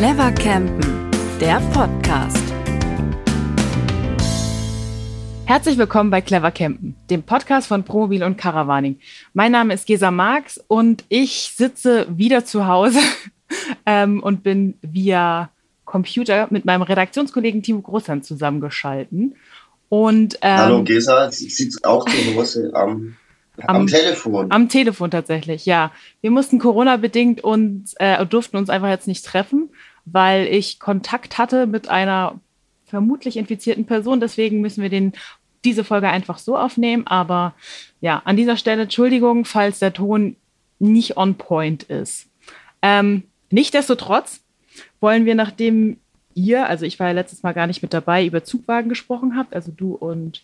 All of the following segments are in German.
Clever Campen, der Podcast. Herzlich willkommen bei Clever Campen, dem Podcast von Promobil und Caravaning. Mein Name ist Gesa Marx und ich sitze wieder zu Hause ähm, und bin via Computer mit meinem Redaktionskollegen Timo Großhand zusammengeschalten. Und, ähm, Hallo Gesa, sitzt auch zu Hause am, am, am, Telefon. Am Telefon tatsächlich, ja. Wir mussten Corona-bedingt und äh, durften uns einfach jetzt nicht treffen, weil ich Kontakt hatte mit einer vermutlich infizierten Person. Deswegen müssen wir den, diese Folge einfach so aufnehmen. Aber ja, an dieser Stelle Entschuldigung, falls der Ton nicht on point ist. Ähm, Nichtsdestotrotz wollen wir, nachdem ihr, also ich war ja letztes Mal gar nicht mit dabei, über Zugwagen gesprochen habt, also du und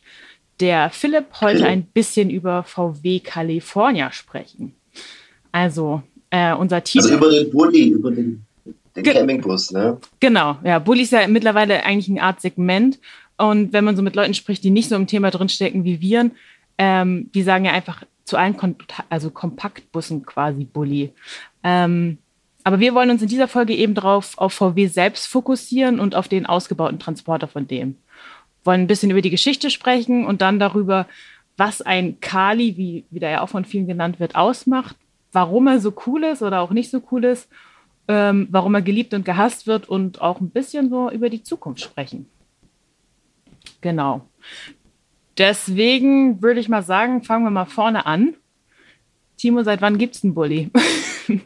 der Philipp, heute ein bisschen über VW California sprechen. Also äh, unser Titel. Also über den Bulli, über den, den Campingbus, ne? Genau, ja. Bulli ist ja mittlerweile eigentlich eine Art Segment. Und wenn man so mit Leuten spricht, die nicht so im Thema drinstecken wie wir, ähm, die sagen ja einfach zu allen Kon also Kompaktbussen quasi Bulli. Ähm, aber wir wollen uns in dieser Folge eben drauf auf VW selbst fokussieren und auf den ausgebauten Transporter von dem. Wollen ein bisschen über die Geschichte sprechen und dann darüber, was ein Kali, wie, wie der ja auch von vielen genannt wird, ausmacht, warum er so cool ist oder auch nicht so cool ist, ähm, warum er geliebt und gehasst wird und auch ein bisschen so über die Zukunft sprechen. Genau. Deswegen würde ich mal sagen, fangen wir mal vorne an. Timo, seit wann gibt es einen Bulli?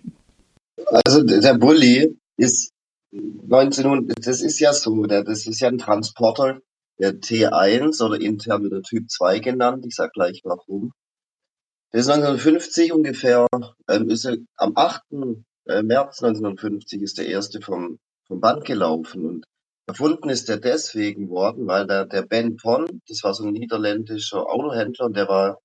Also der Bulli ist 1900, das ist ja so, das ist ja ein Transporter, der T1 oder intern wieder Typ 2 genannt. Ich sag gleich warum. Der ist 1950 ungefähr, ähm, ist er, am 8. Äh, März 1950 ist der erste vom, vom Band gelaufen und erfunden ist der deswegen worden, weil der, der Ben Pon, das war so ein niederländischer Autohändler und der war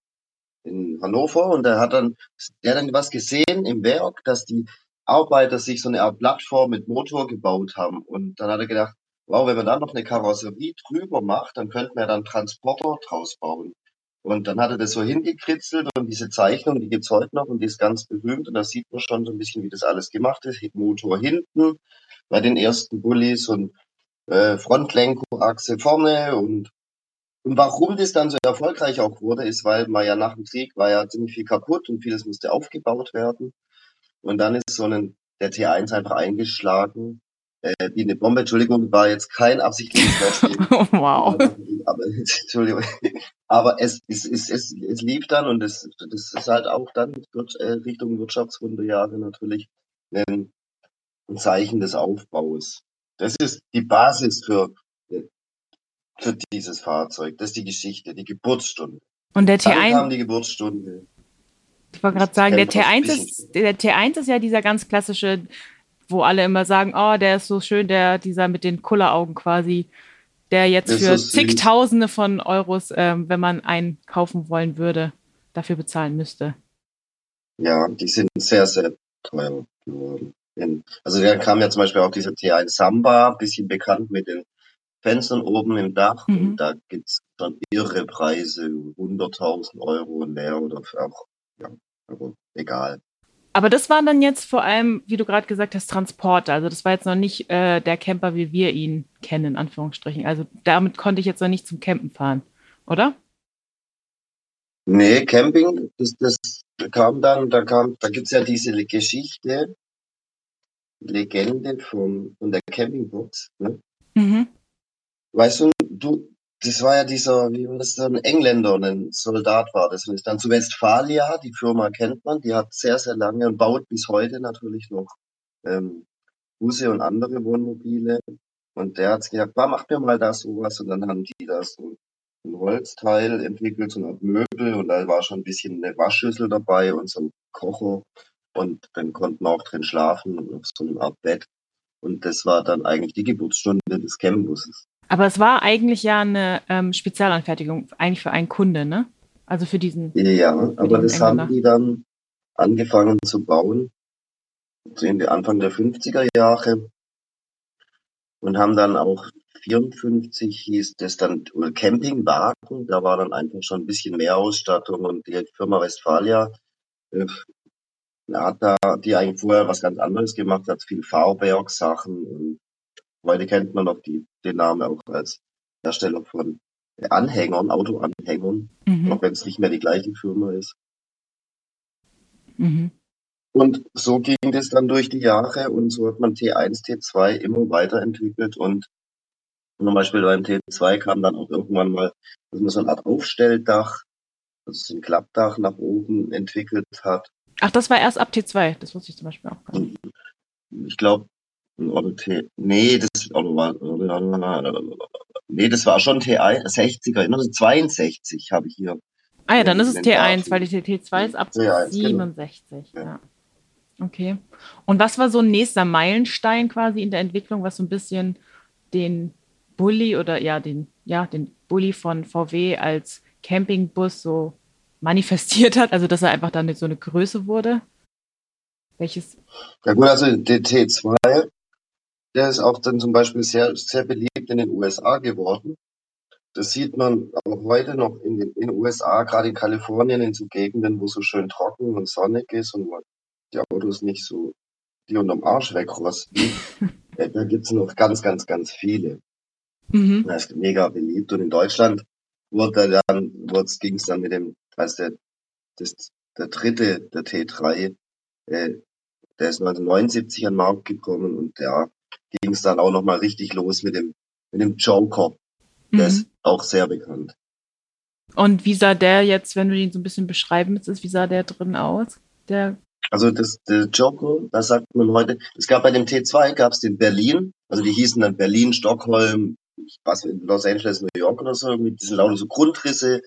in Hannover und der hat dann, der hat dann was gesehen im Werk, dass die Arbeiter sich so eine Art Plattform mit Motor gebaut haben. Und dann hat er gedacht, wow, wenn man dann noch eine Karosserie drüber macht, dann könnte man ja dann Transporter draus bauen. Und dann hat er das so hingekritzelt und diese Zeichnung, die gibt's heute noch und die ist ganz berühmt und da sieht man schon so ein bisschen, wie das alles gemacht ist. Motor hinten bei den ersten Bullis und äh, Frontlenkungsachse vorne und und warum das dann so erfolgreich auch wurde, ist, weil man ja nach dem Krieg war ja ziemlich viel kaputt und vieles musste aufgebaut werden. Und dann ist so ein, der T1 einfach eingeschlagen, äh, wie eine Bombe. Entschuldigung, war jetzt kein absichtliches Beispiel. wow. Aber, Entschuldigung. Aber es, es, es, es, es lief dann und es, das ist halt auch dann wird, äh, Richtung Wirtschaftswunderjahre natürlich ein, ein Zeichen des Aufbaus. Das ist die Basis für, äh, für dieses Fahrzeug. Das ist die Geschichte, die Geburtsstunde. Und der T1. Dann kam die Geburtsstunde. Ich wollte gerade sagen, der T1, ist, der T1 ist ja dieser ganz klassische, wo alle immer sagen, oh, der ist so schön, der, dieser mit den Kulleraugen quasi, der jetzt für zigtausende von Euros, ähm, wenn man einen kaufen wollen würde, dafür bezahlen müsste. Ja, die sind sehr, sehr teuer geworden. Also da kam ja zum Beispiel auch dieser T1 Samba, bisschen bekannt mit den Fenstern oben im Dach. Mhm. Und da gibt's dann irre Preise, 100.000 Euro mehr oder auch ja, also egal. Aber das war dann jetzt vor allem, wie du gerade gesagt hast, Transporter. Also das war jetzt noch nicht äh, der Camper, wie wir ihn kennen, in Anführungsstrichen. Also damit konnte ich jetzt noch nicht zum Campen fahren, oder? Nee, Camping, das, das kam dann, da kam, da gibt's ja diese Geschichte, Legende von, von der Campingbox. Ne? Mhm. Weißt du, du, das war ja dieser, wie war das, ein Engländer, ein Soldat war das. Und ist dann zu Westfalia, die Firma kennt man, die hat sehr, sehr lange und baut bis heute natürlich noch ähm, Busse und andere Wohnmobile. Und der hat gesagt, mach mir mal da sowas. Und dann haben die da so ein Holzteil entwickelt, so Art Möbel. Und da war schon ein bisschen eine Waschschüssel dabei und so ein Kocher. Und dann konnten wir auch drin schlafen auf so einer Art Bett. Und das war dann eigentlich die Geburtsstunde des Campbusses. Aber es war eigentlich ja eine ähm, Spezialanfertigung, eigentlich für einen Kunde, ne? Also für diesen. Ja, für aber das Engländer. haben die dann angefangen zu bauen, in die Anfang der 50er Jahre und haben dann auch 54 hieß das dann Campingwagen, da war dann einfach schon ein bisschen mehr Ausstattung und die Firma Westfalia äh, hat da die eigentlich vorher was ganz anderes gemacht, hat viel Fahrwerk-Sachen und heute kennt man noch die, den Namen auch als Hersteller von Anhängern, Autoanhängern, Mhm. auch wenn es nicht mehr die gleiche Firma ist. Mhm. Und so ging das dann durch die Jahre und so hat man T1, T2 immer weiterentwickelt und zum Beispiel beim T2 kam dann auch irgendwann mal, dass man so eine Art Aufstelldach, also so ein Klappdach nach oben entwickelt hat. Ach, das war erst ab T2. Das wusste ich zum Beispiel auch gar nicht. Ich glaube, oder T, nee, das war, nee, das war schon T1, 60er, also 62 habe ich hier. Ah ja, dann ist es Den T1, Datum. weil die T2 ist ab T1, genau. 67. Ja. Ja. Okay. Und was war so ein nächster Meilenstein quasi in der Entwicklung, was so ein bisschen den Bulli oder ja, den, ja, den Bulli von VW als Campingbus so manifestiert hat, also dass er einfach dann so eine Größe wurde? Welches? Ja gut, also der T2, der ist auch dann zum Beispiel sehr, sehr beliebt in den USA geworden. Das sieht man auch heute noch in den, in den USA, gerade in Kalifornien, in so Gegenden, wo so schön trocken und sonnig ist und wo die Autos nicht so die unterm Arsch wegrosten. Äh, da gibt's noch ganz, ganz, ganz viele. Mhm. Das ist mega beliebt. Und in Deutschland wurde dann, ging es dann mit dem, als der, das, der dritte, der T3, äh, der ist 1979 an den Markt gekommen und da ging es dann auch nochmal richtig los mit dem, mit dem Joker. Der Mhm. ist auch sehr bekannt. Und wie sah der jetzt, wenn du ihn so ein bisschen beschreiben müsstest, wie sah der drin aus? Der, Also das, der Joker, da sagt man heute, es gab bei dem T2 gab es den Berlin, also die hießen dann Berlin, Stockholm, was Los Angeles, New York oder so, mit diesen lauter so Grundrisse,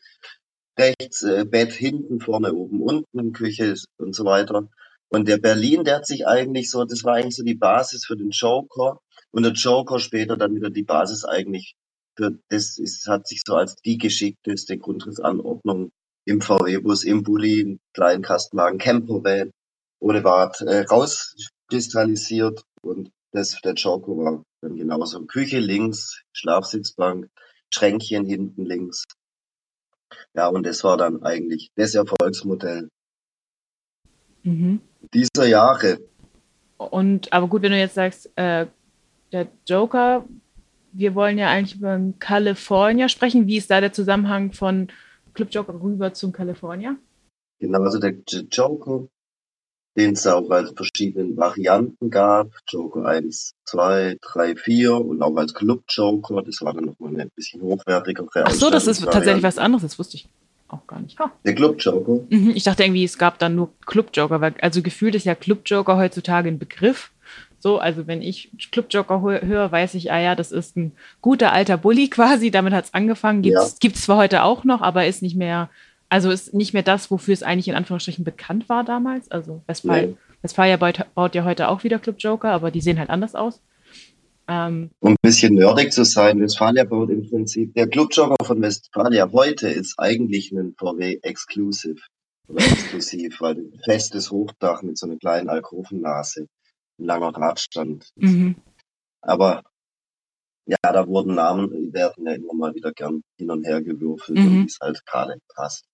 rechts äh, Bett hinten, vorne oben, unten, Küche und so weiter. Und der Berlin, der hat sich eigentlich so, das war eigentlich so die Basis für den Joker und der Joker später dann wieder die Basis eigentlich für, das ist, hat sich so als die geschickteste Grundrissanordnung im VW-Bus, im Bulli, im kleinen Kastenwagen, Campervan, ohne Bad, äh, rauskristallisiert und das, der Joker war dann genauso. Küche links, Schlafsitzbank, Schränkchen hinten links. Ja, und das war dann eigentlich das Erfolgsmodell mhm. Dieser Jahre. Und aber gut, wenn du jetzt sagst, äh, der Joker, wir wollen ja eigentlich über California sprechen. Wie ist da der Zusammenhang von Club Joker rüber zum California? Genau, also der Joker, den es auch als verschiedenen Varianten gab. Joker 1, 2, 3, 4 und auch als Club Joker. Das war dann nochmal ein bisschen hochwertigere Ach so, das ist tatsächlich was anderes. Das wusste ich auch gar nicht. Ha. Der Club Joker. Mhm, ich dachte irgendwie, es gab dann nur Club Joker, weil also gefühlt ist ja Club Joker heutzutage ein Begriff. So, also wenn ich Club Joker hö- höre, weiß ich, ah ja, das ist ein guter alter Bulli quasi. Damit hat es angefangen. Gibt es Ja. zwar heute auch noch, aber ist nicht mehr, also ist nicht mehr das, wofür es eigentlich in Anführungsstrichen bekannt war damals. Also Westfalen, Nee. Westfalia baut, baut ja heute auch wieder Club Joker, aber die sehen halt anders aus. Ähm, Um ein bisschen nerdig zu sein, Westfalia baut im Prinzip, der Club Joker von Westfalia heute ist eigentlich ein VW Exclusive oder exklusiv, weil ein festes Hochdach mit so einer kleinen Alkovennase, ein langer Radstand. mhm. Aber ja, da wurden Namen, die werden ja immer mal wieder gern hin und her gewürfelt Mhm. und wie es halt gerade passt.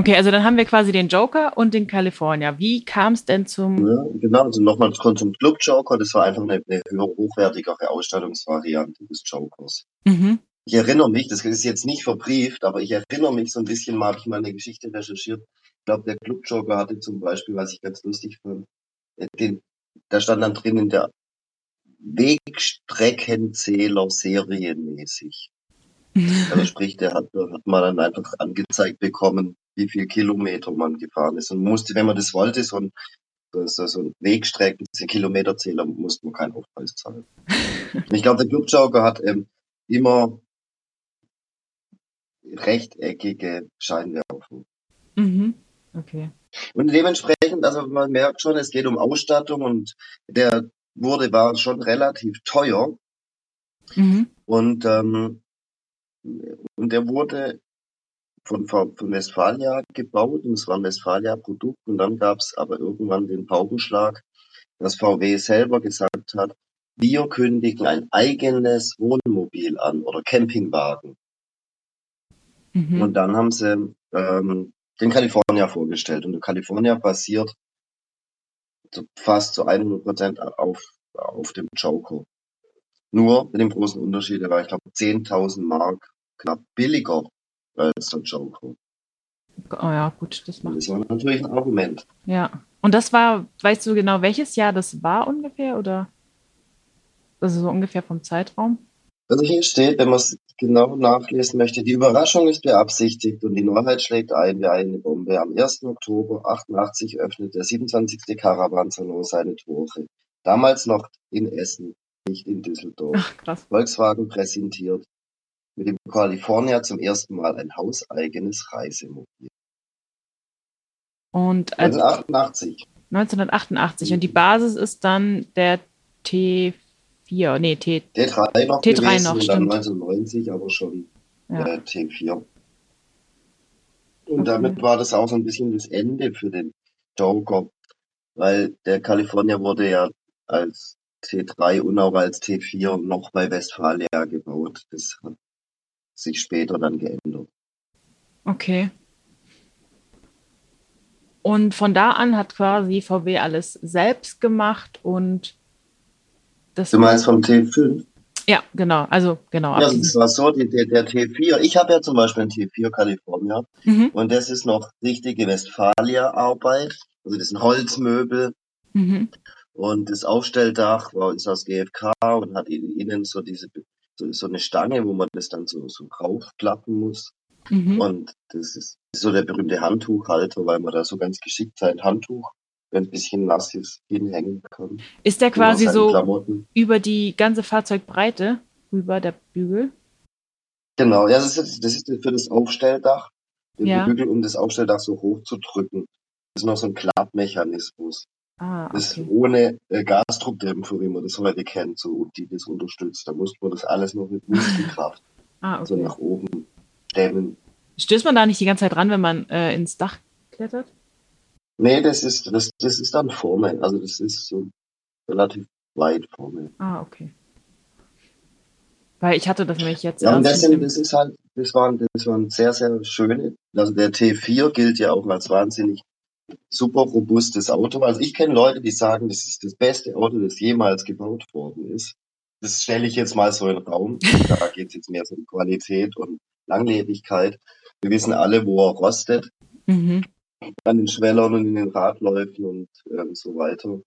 Okay, also dann haben wir quasi den Joker und den California. Wie kam es denn zum. Ja, genau, also nochmal zum Club Joker, das war einfach eine, eine höher, hochwertigere Ausstattungsvariante des Jokers. Mhm. Ich erinnere mich, das ist jetzt nicht verbrieft, aber ich erinnere mich so ein bisschen mal, habe ich mal eine Geschichte recherchiert. Ich glaube, der Club Joker hatte zum Beispiel, was ich ganz lustig fand, äh, den, da stand dann drin in der Wegstreckenzähler serienmäßig. Also sprich, der hat, hat man dann einfach angezeigt bekommen, wie viel Kilometer man gefahren ist. Und musste, wenn man das wollte, so ein, so, ein Wegstrecken, Kilometerzähler, musste man keinen Aufpreis zahlen. Ich glaube, der Club Joker hat ähm, immer rechteckige Scheinwerfer. Mhm. Okay. Und dementsprechend, also man merkt schon, es geht um Ausstattung und der wurde, war schon relativ teuer Mhm. und, ähm, und der wurde von, von Westfalia gebaut und es war ein Westfalia-Produkt und dann gab es aber irgendwann den Paukenschlag, dass VW selber gesagt hat, wir kündigen ein eigenes Wohnmobil an oder Campingwagen. Mhm. Und dann haben sie ähm, den California vorgestellt. Und der California basiert fast zu 100 Prozent auf, auf dem Joker. Nur mit dem großen Unterschied, der war, ich glaube, 10.000 Mark knapp billiger als der Joker. Oh ja, gut, das macht. das war natürlich ein Argument. Ja. Und das war, weißt du genau, welches Jahr das war ungefähr? Oder? Also so ungefähr vom Zeitraum? Also hier steht, wenn man es genau nachlesen möchte, die Überraschung ist beabsichtigt und die Neuheit schlägt ein wie eine Bombe. Am 1. Oktober 88 öffnet der 27. Caravansalon seine Tore. Damals noch in Essen, nicht in Düsseldorf. Ach, krass. Volkswagen präsentiert mit dem California zum ersten Mal ein hauseigenes Reisemobil. Und Also 88. 1988. Und die Basis ist dann der T4, nee, T, T3 noch T3 gewesen noch, und dann stimmt. 1990 aber schon ja. äh, T4. Und Okay. damit war das auch so ein bisschen das Ende für den Joker, weil der California wurde ja als T3 und auch als T4 noch bei Westfalia gebaut. Das hat sich später dann geändert. Okay. Und von da an hat quasi VW alles selbst gemacht und das. Du meinst vom T5? Ja, genau. Also, genau. Ja, das war so, die, der, der T4. Ich habe ja zum Beispiel einen T4 California Mhm, und das ist noch richtige Westfalia-Arbeit. Also das sind Holzmöbel mhm, und das Aufstelldach war ist aus GFK und hat in- innen so diese so, so eine Stange, wo man das dann so, so raufklappen muss. mhm. Und das ist so der berühmte Handtuchhalter, weil man da so ganz geschickt sein Handtuch, wenn ein bisschen nass ist, hinhängen kann. Ist der quasi so Klamotten. über die ganze Fahrzeugbreite rüber, der Bügel? Genau, ja, das ist, das ist für das Aufstelldach, den Ja. Bügel, um das Aufstelldach so hoch zu drücken. Das ist noch so ein Klappmechanismus. Ah, Das ist okay. ohne äh, Gasdruckdämpfer, wie man das heute kennt, so, die das unterstützt. Da muss man das alles noch mit Muskelkraft Ah, so okay. nach oben stemmen. Stößt man da nicht die ganze Zeit ran, wenn man äh, ins Dach klettert? Nee, das ist, das, das ist dann vorne. Also das ist so relativ weit vorne. Ah, okay. Weil ich hatte das nämlich jetzt Ja, und das, sind, das ist halt, das waren, das waren sehr, sehr schöne. Also der T4 gilt ja auch als wahnsinnig super robustes Auto. Also ich kenne Leute, die sagen, das ist das beste Auto, das jemals gebaut worden ist. Das stelle ich jetzt mal so in den Raum. Da geht es jetzt mehr so um Qualität und Langlebigkeit. Wir wissen alle, wo er rostet. Mhm. an den Schwellern und in den Radläufen und ähm, so weiter.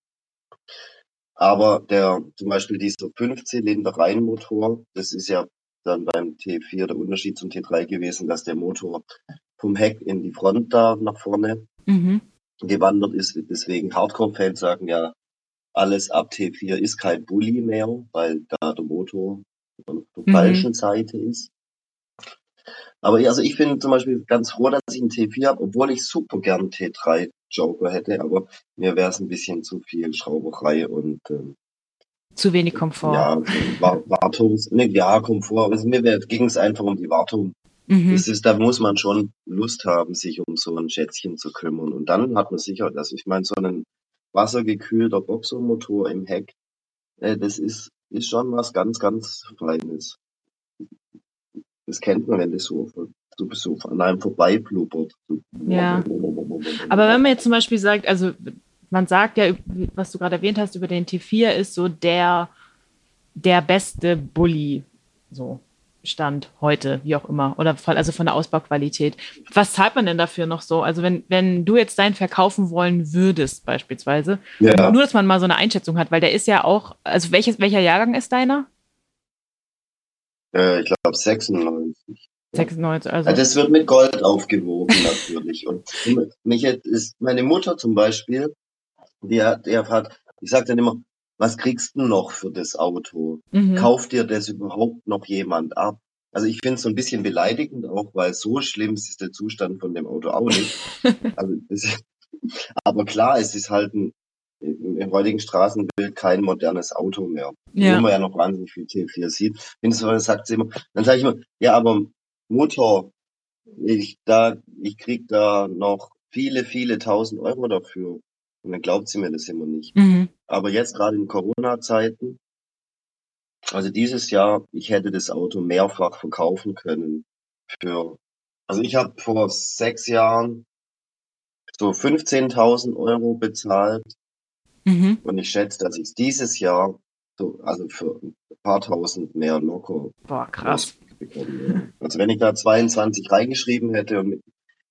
Aber der, zum Beispiel dieser Fünfzylinder Reihenmotor, das ist ja dann beim T4 der Unterschied zum T3 gewesen, dass der Motor vom Heck in die Front da nach vorne Mhm. Gewandert ist. Deswegen Hardcore-Fans sagen ja, alles ab T4 ist kein Bulli mehr, weil da der Motor auf der Mhm. falschen Seite ist. Aber also ich bin zum Beispiel ganz froh, dass ich einen T4 habe, obwohl ich super gern T3 Joker hätte, aber mir wäre es ein bisschen zu viel Schrauberei und ähm, Zu wenig Komfort. ja, Wartungs, ne, ja, Komfort. Also mir ging es einfach um die Wartung. Mhm. Das ist, da muss man schon Lust haben, sich um so ein Schätzchen zu kümmern. Und dann hat man sicher, also ich meine, so einen wassergekühlter Boxermotor im Heck, äh, das ist, ist schon was ganz, ganz Feines. Das kennt man, wenn das so, so, so an einem vorbeiblubbert. Ja. Aber wenn man jetzt zum Beispiel sagt, also man sagt ja, was du gerade erwähnt hast über den T4 ist so der, der beste Bulli, so Stand heute, wie auch immer, oder also von der Ausbauqualität. Was zahlt man denn dafür noch so? Also wenn, wenn du jetzt deinen verkaufen wollen würdest, beispielsweise, Ja, nur dass man mal so eine Einschätzung hat, weil der ist ja auch, also welches, welcher Jahrgang ist deiner? äh, ich glaube 96. 96, also. Ja, das wird mit Gold aufgewogen natürlich. Und mich ist meine Mutter zum Beispiel, die hat, die hat, ich sage dann immer, was kriegst du noch für das Auto? mhm. Kauft dir das überhaupt noch jemand ab? Also ich finde es so ein bisschen beleidigend auch, weil so schlimm ist der Zustand von dem Auto auch nicht. also das, aber klar, es ist halt ein, im heutigen Straßenbild kein modernes Auto mehr. Ja. Wo man ja noch wahnsinnig viel T4 sieht. Wenn so sagt immer, dann sage ich immer, ja, aber Mutter, ich da, ich krieg da noch viele, viele tausend Euro dafür. Und dann glaubt sie mir das immer nicht. Mhm. Aber jetzt gerade in Corona-Zeiten, also dieses Jahr, ich hätte das Auto mehrfach verkaufen können für, also ich habe vor sechs Jahren so 15.000 Euro bezahlt Mhm. Und ich schätze, dass ich es dieses Jahr so, also für ein paar tausend mehr locker Boah, krass. bekommen würde. Also wenn ich da 22 reingeschrieben hätte und mit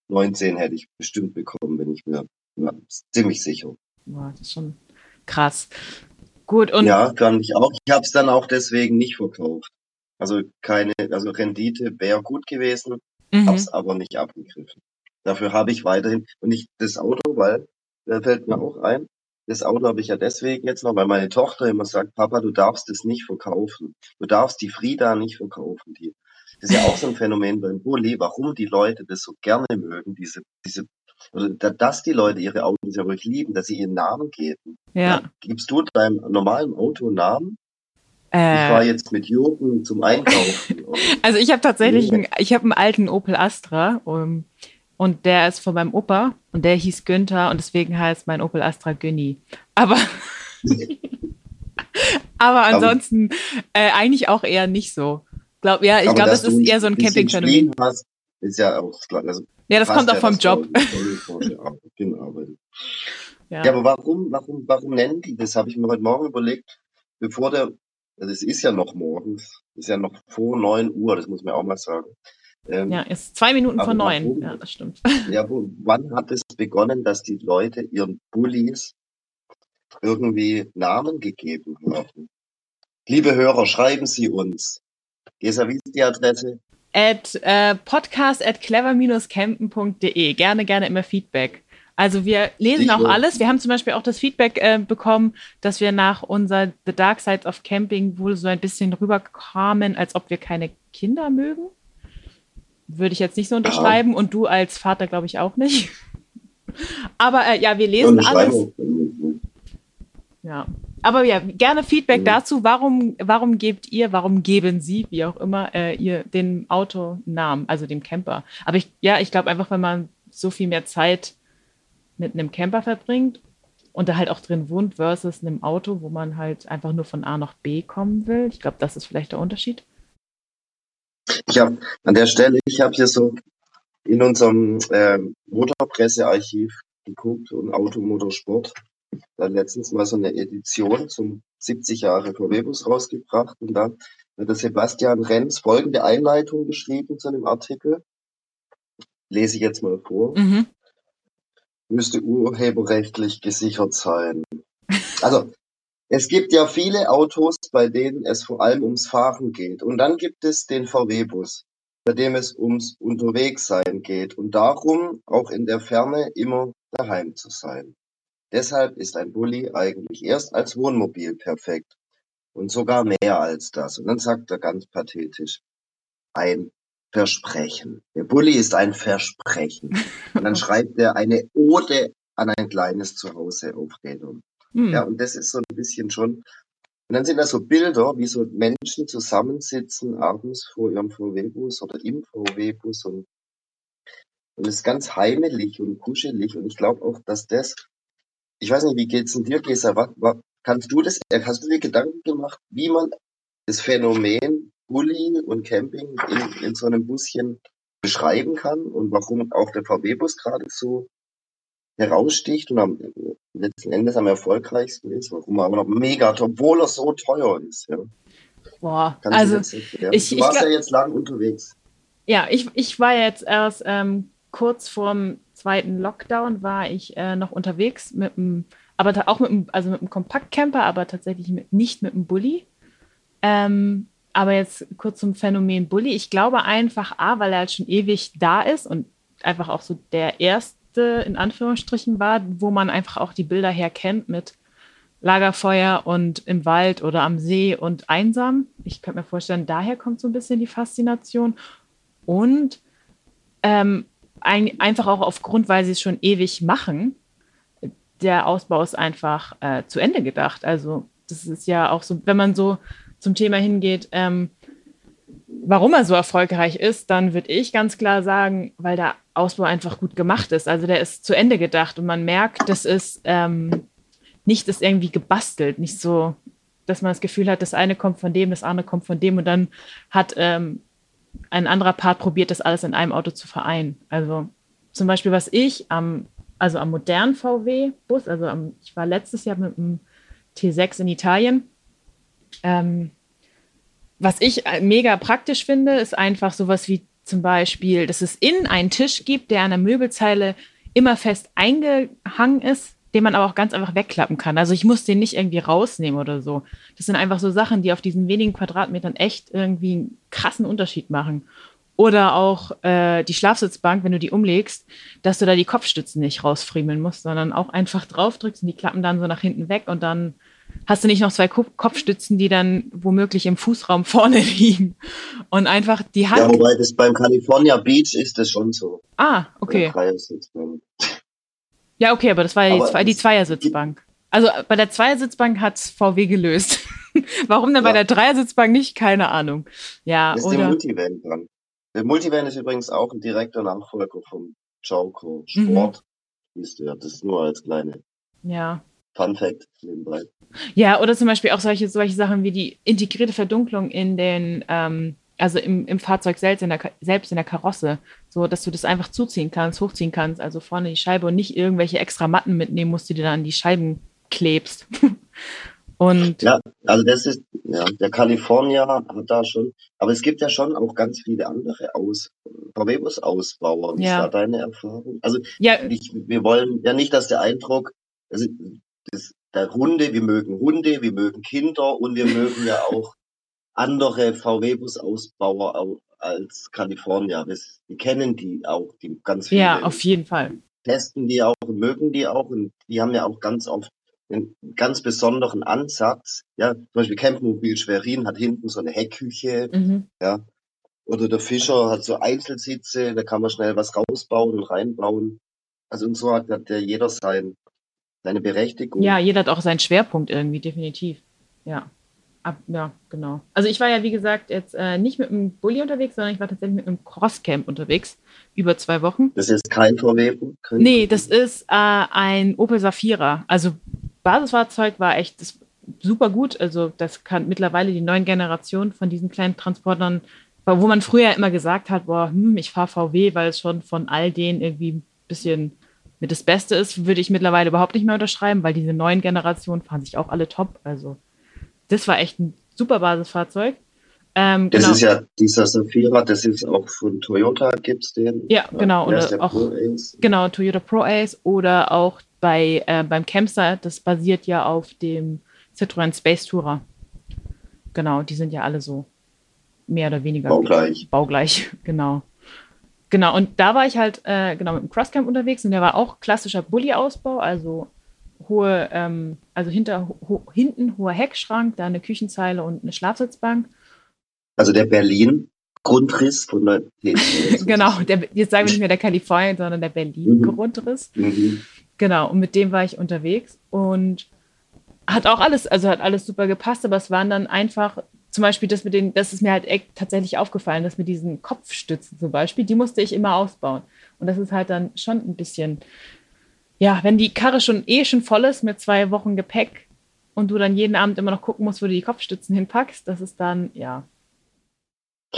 19 hätte ich bestimmt bekommen, bin ich mir ja, ziemlich sicher. Boah, das ist schon krass. Gut, und ja, kann ich auch. Ich habe es dann auch deswegen nicht verkauft. Also keine, also Rendite wäre gut gewesen, mhm. hab's aber nicht abgegriffen. Dafür habe ich weiterhin und nicht das Auto, weil da fällt mir auch ein, das Auto habe ich ja deswegen jetzt noch, weil meine Tochter immer sagt, Papa, du darfst es nicht verkaufen. Du darfst die Frieda nicht verkaufen. Die, das ist ja auch so ein Phänomen beim Bulli, warum die Leute das so gerne mögen, diese, diese, dass die Leute ihre Autos ja wirklich lieben, dass sie ihren Namen geben. ja. Gibst du deinem normalen Auto einen Namen? Ich Äh, war jetzt mit Jürgen zum Einkaufen. Also ich habe tatsächlich, einen, ich habe einen alten Opel Astra um, und der ist von meinem Opa und der hieß Günther und deswegen heißt mein Opel Astra Günni. Aber, aber ansonsten äh, eigentlich auch eher nicht so. Glaub, ja, ich glaube, das ist eher so ein Campingphänomen. Ist ja auch klar. Also Ja, das kommt auch vom Job. Genau. Ja. Ja, aber warum, warum, warum nennen die das? Habe ich mir heute Morgen überlegt, bevor der, also es ist ja noch morgens, ist ja noch vor neun Uhr, das muss man auch mal sagen. Ähm, Ja, ist zwei Minuten vor neun. warum? Ja, das stimmt. ja, wo, wann hat es begonnen, dass die Leute ihren Bullies irgendwie Namen gegeben haben? Liebe Hörer, schreiben Sie uns. Gesa, wie ist die Adresse? At äh, podcast at clever-campen.de. Gerne, gerne immer Feedback. Also wir lesen Ich auch alles. Wir haben zum Beispiel auch das Feedback äh, bekommen, dass wir nach unser The Dark Sides of Camping wohl so ein bisschen rüberkamen, als ob wir keine Kinder mögen. Würde ich jetzt nicht so unterschreiben und du als Vater glaube ich auch nicht. Aber äh, ja, wir lesen alles. Ja. Aber ja, gerne Feedback Mhm. dazu. Warum, warum gebt ihr, warum geben Sie, wie auch immer, äh, ihr dem Auto einen Namen, also dem Camper? Aber ich, ja, ich glaube einfach, wenn man so viel mehr Zeit mit einem Camper verbringt und da halt auch drin wohnt versus einem Auto, wo man halt einfach nur von A nach B kommen will. Ich glaube, das ist vielleicht der Unterschied. Ich habe an der Stelle, ich habe hier so in unserem ähm, Motorpressearchiv geguckt und Automotorsport. Da hat letztens mal so eine Edition zum 70 Jahre VW-Bus rausgebracht und da hat der Sebastian Renz folgende Einleitung geschrieben zu dem Artikel. Lese ich jetzt mal vor. Mhm. Müsste urheberrechtlich gesichert sein. Also, es gibt ja viele Autos, bei denen es vor allem ums Fahren geht. Und dann gibt es den VW-Bus, bei dem es ums Unterwegssein geht und darum, auch in der Ferne immer daheim zu sein. Deshalb ist ein Bulli eigentlich erst als Wohnmobil perfekt. Und sogar mehr als das. Und dann sagt er ganz pathetisch, ein Versprechen. Der Bulli ist ein Versprechen. Und dann schreibt er eine Ode an ein kleines Zuhause auf Rädern. Hm. Ja, und das ist so ein bisschen schon. Und dann sind da so Bilder, wie so Menschen zusammensitzen abends vor ihrem VW-Bus oder im VW-Bus und, und es ist ganz heimelig und kuschelig. Und ich glaube auch, dass das, ich weiß nicht, wie geht's denn dir, Gesa? Was, was, kannst du das, äh, hast du dir Gedanken gemacht, wie man das Phänomen Bulli und Camping in, in so einem Buschen beschreiben kann und warum auch der VW-Bus gerade so heraussticht und am letzten Endes am erfolgreichsten ist, warum er aber noch mega, obwohl er so teuer ist. Ja. Boah, Kannst also ich- du ich warst glaub- ja jetzt lang unterwegs. Ja, ich, ich war jetzt erst ähm, kurz vorm zweiten Lockdown, war ich äh, noch unterwegs mit dem, aber auch mit dem, also mit dem Kompaktcamper, aber tatsächlich mit, nicht mit dem Bulli. Ähm, aber jetzt kurz zum Phänomen Bulli. Ich glaube einfach, A, weil er halt schon ewig da ist und einfach auch so der erste, in Anführungsstrichen, war, wo man einfach auch die Bilder herkennt mit Lagerfeuer und im Wald oder am See und einsam. Ich könnte mir vorstellen, daher kommt so ein bisschen die Faszination. Und ähm, ein, einfach auch aufgrund, weil sie es schon ewig machen, der Ausbau ist einfach äh, zu Ende gedacht. Also das ist ja auch so, wenn man so zum Thema hingeht, ähm, warum er so erfolgreich ist, dann würde ich ganz klar sagen, weil der Ausbau einfach gut gemacht ist. Also der ist zu Ende gedacht und man merkt, das ist ähm, nicht ist irgendwie gebastelt, nicht so, dass man das Gefühl hat, das eine kommt von dem, das andere kommt von dem und dann hat ähm, ein anderer Part probiert, das alles in einem Auto zu vereinen. Also zum Beispiel, was ich am also am modernen VW-Bus. Also am, ich war letztes Jahr mit einem T6 in Italien. Ähm, was ich äh, mega praktisch finde, ist einfach sowas wie zum Beispiel, dass es innen einen Tisch gibt, der an der Möbelzeile immer fest eingehangen ist, den man aber auch ganz einfach wegklappen kann. Also ich muss den nicht irgendwie rausnehmen oder so. Das sind einfach so Sachen, die auf diesen wenigen Quadratmetern echt irgendwie einen krassen Unterschied machen. Oder auch äh, die Schlafsitzbank, wenn du die umlegst, dass du da die Kopfstützen nicht rausfriemeln musst, sondern auch einfach draufdrückst und die klappen dann so nach hinten weg und dann hast du nicht noch zwei Kopfstützen, die dann womöglich im Fußraum vorne liegen. Und einfach die Hand. Ja, wobei das beim California Beach ist das schon so. Ah, okay. Ja, okay, aber das war aber die, die Zweiersitzbank. Also bei der Zweiersitzbank hat es VW gelöst. Warum denn ja. bei der Dreiersitzbank nicht? Keine Ahnung. Ja, ist oder? der Multivan dran. Der Multivan ist übrigens auch ein direkter Nachfolger vom Jauco Sport. Mhm. Ist ja, das nur als kleine ja. Fun Fact nebenbei. Ja, oder zum Beispiel auch solche, solche Sachen wie die integrierte Verdunklung in den, ähm, also im, im Fahrzeug selbst in, der, selbst in der Karosse, so dass du das einfach zuziehen kannst, hochziehen kannst, also vorne die Scheibe und nicht irgendwelche extra Matten mitnehmen musst, die du dann an die Scheiben klebst. und ja, also das ist, ja, der California hat da schon, aber es gibt ja schon auch ganz viele andere Aus, VW-Bus-Ausbauer. Wie ja. ist da deine Erfahrung? Also ja. Ich, wir wollen ja nicht, dass der Eindruck, also das, der Hunde, wir mögen Hunde, wir mögen Kinder und wir mögen ja auch andere VW-Bus-Ausbauer als California. Wir, kennen die auch, die ganz viele. Ja, auf jeden Fall. Testen die auch und mögen die auch und die haben ja auch ganz oft einen ganz besonderen Ansatz. Ja, zum Beispiel Campmobil Schwerin hat hinten so eine Heckküche. Mhm. Ja. Oder der Fischer hat so Einzelsitze, da kann man schnell was rausbauen und reinbauen. Also und so hat ja jeder sein, seine Berechtigung. Ja, jeder hat auch seinen Schwerpunkt irgendwie, definitiv. Ja. Ab, ja, genau. Also ich war ja, wie gesagt, jetzt äh, nicht mit einem Bulli unterwegs, sondern ich war tatsächlich mit einem Crosscamp unterwegs, über zwei Wochen. Das ist kein VW? Nee, das ist äh, ein Opel Safira. Also Basisfahrzeug war echt super gut. Also das kann mittlerweile die neuen Generationen von diesen kleinen Transportern, wo man früher immer gesagt hat, boah, hm, ich fahre VW, weil es schon von all denen irgendwie ein bisschen mit das Beste ist, würde ich mittlerweile überhaupt nicht mehr unterschreiben, weil diese neuen Generationen fahren sich auch alle top. Also das war echt ein super Basisfahrzeug. Ähm, das genau. ist ja dieser Safira, das ist auch von Toyota, gibt es den? Ja, genau. Oder auch, genau, Toyota Pro Ace oder auch bei, äh, beim Campsite, das basiert ja auf dem Citroën Space Tourer. Genau, die sind ja alle so mehr oder weniger baugleich. Baugleich, genau. Genau, und da war ich halt äh, genau mit dem Crosscamp unterwegs und der war auch klassischer Bulli-Ausbau, also hohe, ähm, also hinter, ho hinten hoher Heckschrank, da eine Küchenzeile und eine Schlafsitzbank. Also der Berlin-Grundriss von der Genau, der, jetzt sagen wir nicht mehr der Kalifornien, sondern der Berlin-Grundriss. Mhm. Mhm. Genau, und mit dem war ich unterwegs und hat auch alles, also hat alles super gepasst, aber es waren dann einfach zum Beispiel das mit den, das ist mir halt tatsächlich aufgefallen, dass mit diesen Kopfstützen zum Beispiel, die musste ich immer ausbauen. Und das ist halt dann schon ein bisschen, ja, wenn die Karre schon eh schon voll ist mit zwei Wochen Gepäck und du dann jeden Abend immer noch gucken musst, wo du die Kopfstützen hinpackst, das ist dann, ja.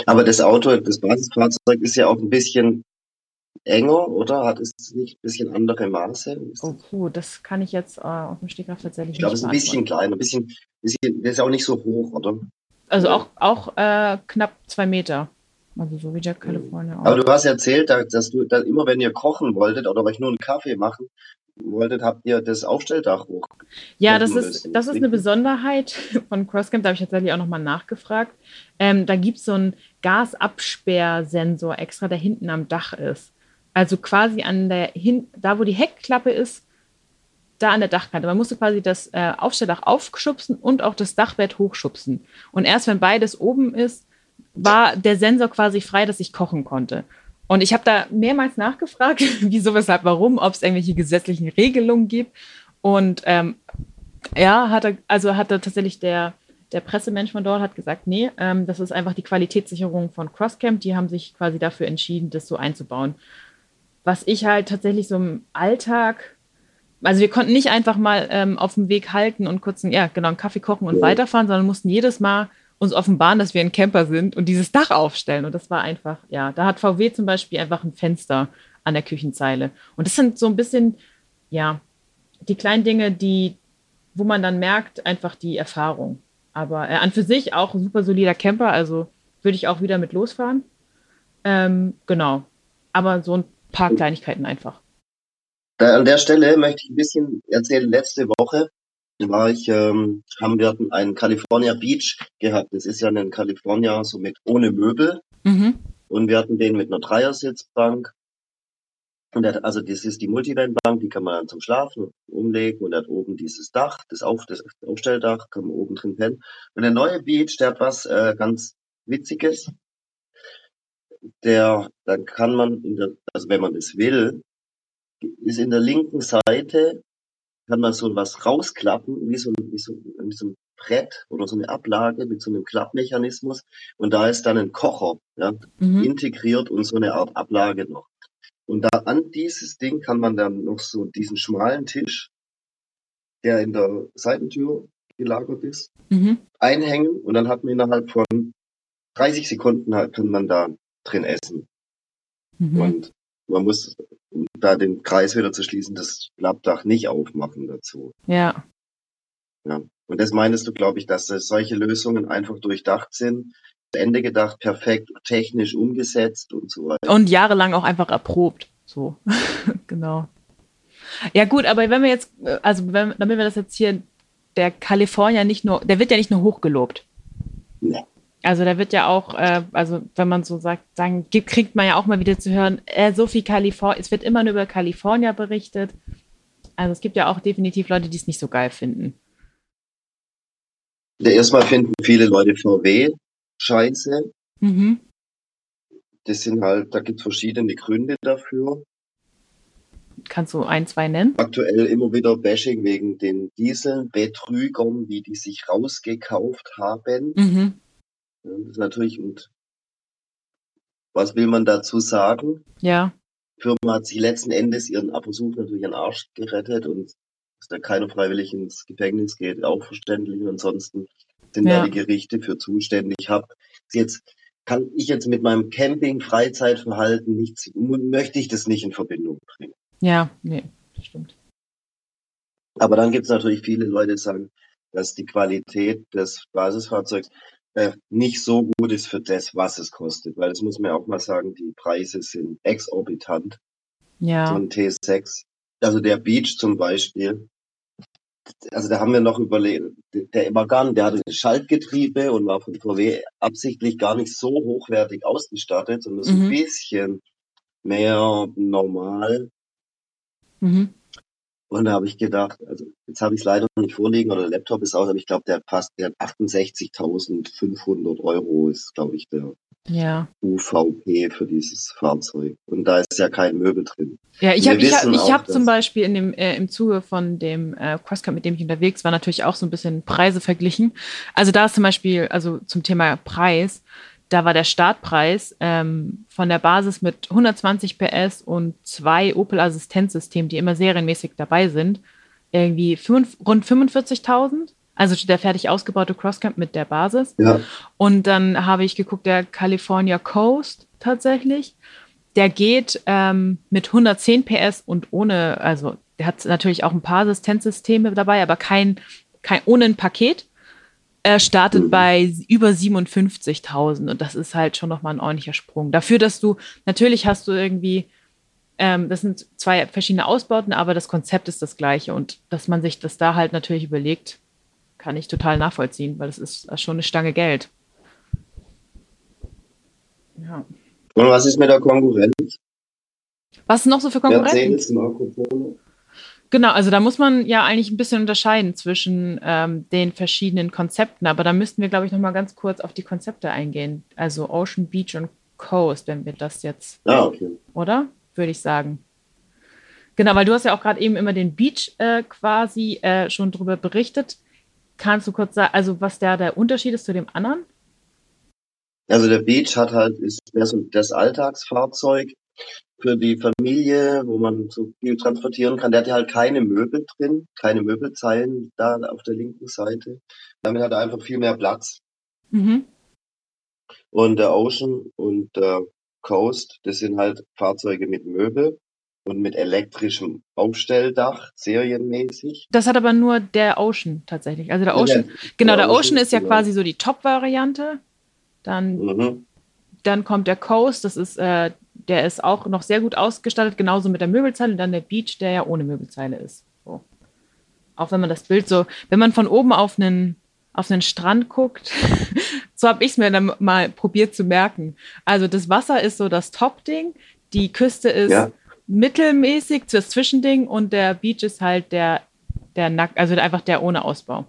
Aber das Auto, das Basisfahrzeug ist ja auch ein bisschen enger, oder? Hat es nicht ein bisschen andere Maße? Oh, puh, das kann ich jetzt äh, auf dem Stegreif tatsächlich ich glaube, nicht Ich glaube, es ist ein bisschen kleiner, ein bisschen, bisschen, das ist auch nicht so hoch, oder? Also auch, auch äh, knapp zwei Meter. Also so wie Jack California auch. Aber du hast erzählt, dass du dass immer, wenn ihr kochen wolltet oder euch nur einen Kaffee machen wolltet, habt ihr das Aufstelldach hoch. Ja, das ist, das ist eine Besonderheit von Crosscamp. Da habe ich tatsächlich auch nochmal nachgefragt. Ähm, da gibt es so einen Gasabsperrsensor extra, der hinten am Dach ist. Also quasi an der hin, da wo die Heckklappe ist, da an der Dachkante. Man musste quasi das äh, Aufstelldach aufschubsen und auch das Dachbett hochschubsen. Und erst wenn beides oben ist, war der Sensor quasi frei, dass ich kochen konnte. Und ich habe da mehrmals nachgefragt, wieso, weshalb, warum, ob es irgendwelche gesetzlichen Regelungen gibt. Und ähm, ja, hat er, also hat er tatsächlich der, der Pressemensch von dort hat gesagt, nee, ähm, das ist einfach die Qualitätssicherung von Crosscamp. Die haben sich quasi dafür entschieden, das so einzubauen. Was ich halt tatsächlich so im Alltag also wir konnten nicht einfach mal ähm, auf dem Weg halten und kurz einen, ja, genau, einen Kaffee kochen und ja. weiterfahren, sondern mussten jedes Mal uns offenbaren, dass wir ein Camper sind und dieses Dach aufstellen. Und das war einfach, ja, da hat VW zum Beispiel einfach ein Fenster an der Küchenzeile. Und das sind so ein bisschen ja, die kleinen Dinge, die, wo man dann merkt, einfach die Erfahrung. Aber äh, an für sich auch ein super solider Camper, also würde ich auch wieder mit losfahren. Ähm, genau. Aber so ein paar Kleinigkeiten einfach. Da, an der Stelle möchte ich ein bisschen erzählen. Letzte Woche war ich, ähm, haben wir einen California Beach gehabt. Das ist ja ein California so mit ohne Möbel. Mhm. Und wir hatten den mit einer Dreiersitzbank. Und der, also das ist die Multivan-Bank, die kann man dann zum Schlafen umlegen und er hat oben dieses Dach, das, Auf, das Aufstelldach, kann man oben drin pennen. Und der neue Beach, der hat was äh, ganz Witziges. Der, dann kann man, in der, also wenn man das will, ist in der linken Seite, kann man so was rausklappen, wie so, wie so, wie so ein Brett oder so eine Ablage mit so einem Klappmechanismus. Und da ist dann ein Kocher ja, Mhm. integriert und so eine Art Ablage noch. Und da an dieses Ding kann man dann noch so diesen schmalen Tisch, der in der Seitentür gelagert ist, Mhm. einhängen und dann hat man innerhalb von 30 Sekunden halt, kann man da drin essen. Mhm. Und man muss, um da den Kreis wieder zu schließen, das Klappdach nicht aufmachen dazu. Ja. Ja. Und das meinst du, glaube ich, dass das solche Lösungen einfach durchdacht sind, zu Ende gedacht, perfekt, technisch umgesetzt und so weiter. Und jahrelang auch einfach erprobt. So. genau. Ja, gut, aber wenn wir jetzt, äh, also wenn, damit wir das jetzt hier, der California nicht nur, der wird ja nicht nur hochgelobt. Ja. Also der wird ja auch, äh, also wenn man so sagt, sagen, gibt- kriegt man ja auch mal wieder zu hören, äh, so viel Kalifornien, es wird immer nur über California berichtet. Also es gibt ja auch definitiv Leute, die es nicht so geil finden. Erstmal finden viele Leute VW scheiße. Mhm. Das sind halt, da gibt es verschiedene Gründe dafür. Kannst du ein, zwei nennen? Aktuell immer wieder Bashing wegen den Dieselbetrügern, wie die sich rausgekauft haben. Mhm. Das ist natürlich, und was will man dazu sagen? Ja. Die Firma hat sich letzten Endes ihren Versuch natürlich ihren Arsch gerettet und dass da keiner freiwillig ins Gefängnis geht, auch verständlich. Und ansonsten sind Ja. da die Gerichte für zuständig. Ich habe jetzt, kann ich jetzt mit meinem Camping-Freizeitverhalten nichts, möchte ich das nicht in Verbindung bringen. Ja, nee, das stimmt. Aber dann gibt es natürlich viele Leute, die sagen, dass die Qualität des Basisfahrzeugs äh, nicht so gut ist für das, was es kostet. Weil das muss man ja auch mal sagen, die Preise sind exorbitant. So Ja. ein T6. Also der Beach zum Beispiel. Also da haben wir noch überlegt, der nicht, der hatte ein Schaltgetriebe und war von VW absichtlich gar nicht so hochwertig ausgestattet, sondern so Mhm. ein bisschen mehr normal. Mhm. Und da habe ich gedacht, also jetzt habe ich es leider nicht vorliegen oder der Laptop ist aus, aber ich glaube, der hat fast, der hat 68.500 Euro ist, glaube ich, der Ja. UVP für dieses Fahrzeug. Und da ist ja kein Möbel drin. Ja, ich habe ich hab, ich hab zum Beispiel in dem, äh, im Zuge von dem äh, Crosscut, mit dem ich unterwegs war, natürlich auch so ein bisschen Preise verglichen. Also da ist zum Beispiel, also zum Thema Preis, da war der Startpreis ähm, von der Basis mit 120 PS und zwei Opel Assistenzsystemen, die immer serienmäßig dabei sind, irgendwie fünf, rund 45.000. Also der fertig ausgebaute Crosscamp mit der Basis. Ja. Und dann habe ich geguckt, der California Coast tatsächlich. Der geht ähm, mit 110 PS und ohne, also der hat natürlich auch ein paar Assistenzsysteme dabei, aber kein, kein ohne ein Paket. Er startet Mhm. bei über 57.000 und das ist halt schon nochmal ein ordentlicher Sprung. Dafür, dass du, natürlich hast du irgendwie, ähm, das sind zwei verschiedene Ausbauten, aber das Konzept ist das gleiche und dass man sich das da halt natürlich überlegt, kann ich total nachvollziehen, weil das ist schon eine Stange Geld. Ja. Und was ist mit der Konkurrenz? Was ist noch so für Konkurrenten? Mercedes, Marco Polo. Genau, also da muss man ja eigentlich ein bisschen unterscheiden zwischen ähm, den verschiedenen Konzepten, aber da müssten wir, glaube ich, noch mal ganz kurz auf die Konzepte eingehen. Also Ocean Beach und Coast, wenn wir das jetzt, Ah, okay. oder? Würde ich sagen. Genau, weil du hast ja auch gerade eben immer den Beach äh, quasi äh, schon drüber berichtet. Kannst du kurz sagen, also was da der Unterschied ist zu dem anderen? Also der Beach hat halt, ist mehr so das Alltagsfahrzeug für die Familie, wo man so viel transportieren kann. Der hat ja halt keine Möbel drin, keine Möbelzeilen da auf der linken Seite. Damit hat er einfach viel mehr Platz. Mhm. Und der Ocean und der Coast, das sind halt Fahrzeuge mit Möbel. und mit elektrischem Aufstelldach, serienmäßig. Das hat aber nur der Ocean tatsächlich. Also der Ocean, ja, genau, der, der Ocean, Ocean ist ja genau. quasi so die Top-Variante. Dann, mhm. dann kommt der Coast, das ist, äh, der ist auch noch sehr gut ausgestattet, genauso mit der Möbelzeile. Und dann der Beach, der ja ohne Möbelzeile ist. So. Auch wenn man das Bild so, wenn man von oben auf einen, auf einen Strand guckt, so habe ich es mir dann mal probiert zu merken. Also das Wasser ist so das Top-Ding, die Küste ist ja. mittelmäßig, das Zwischending und der Beach ist halt der, der Nack, also einfach der ohne Ausbau.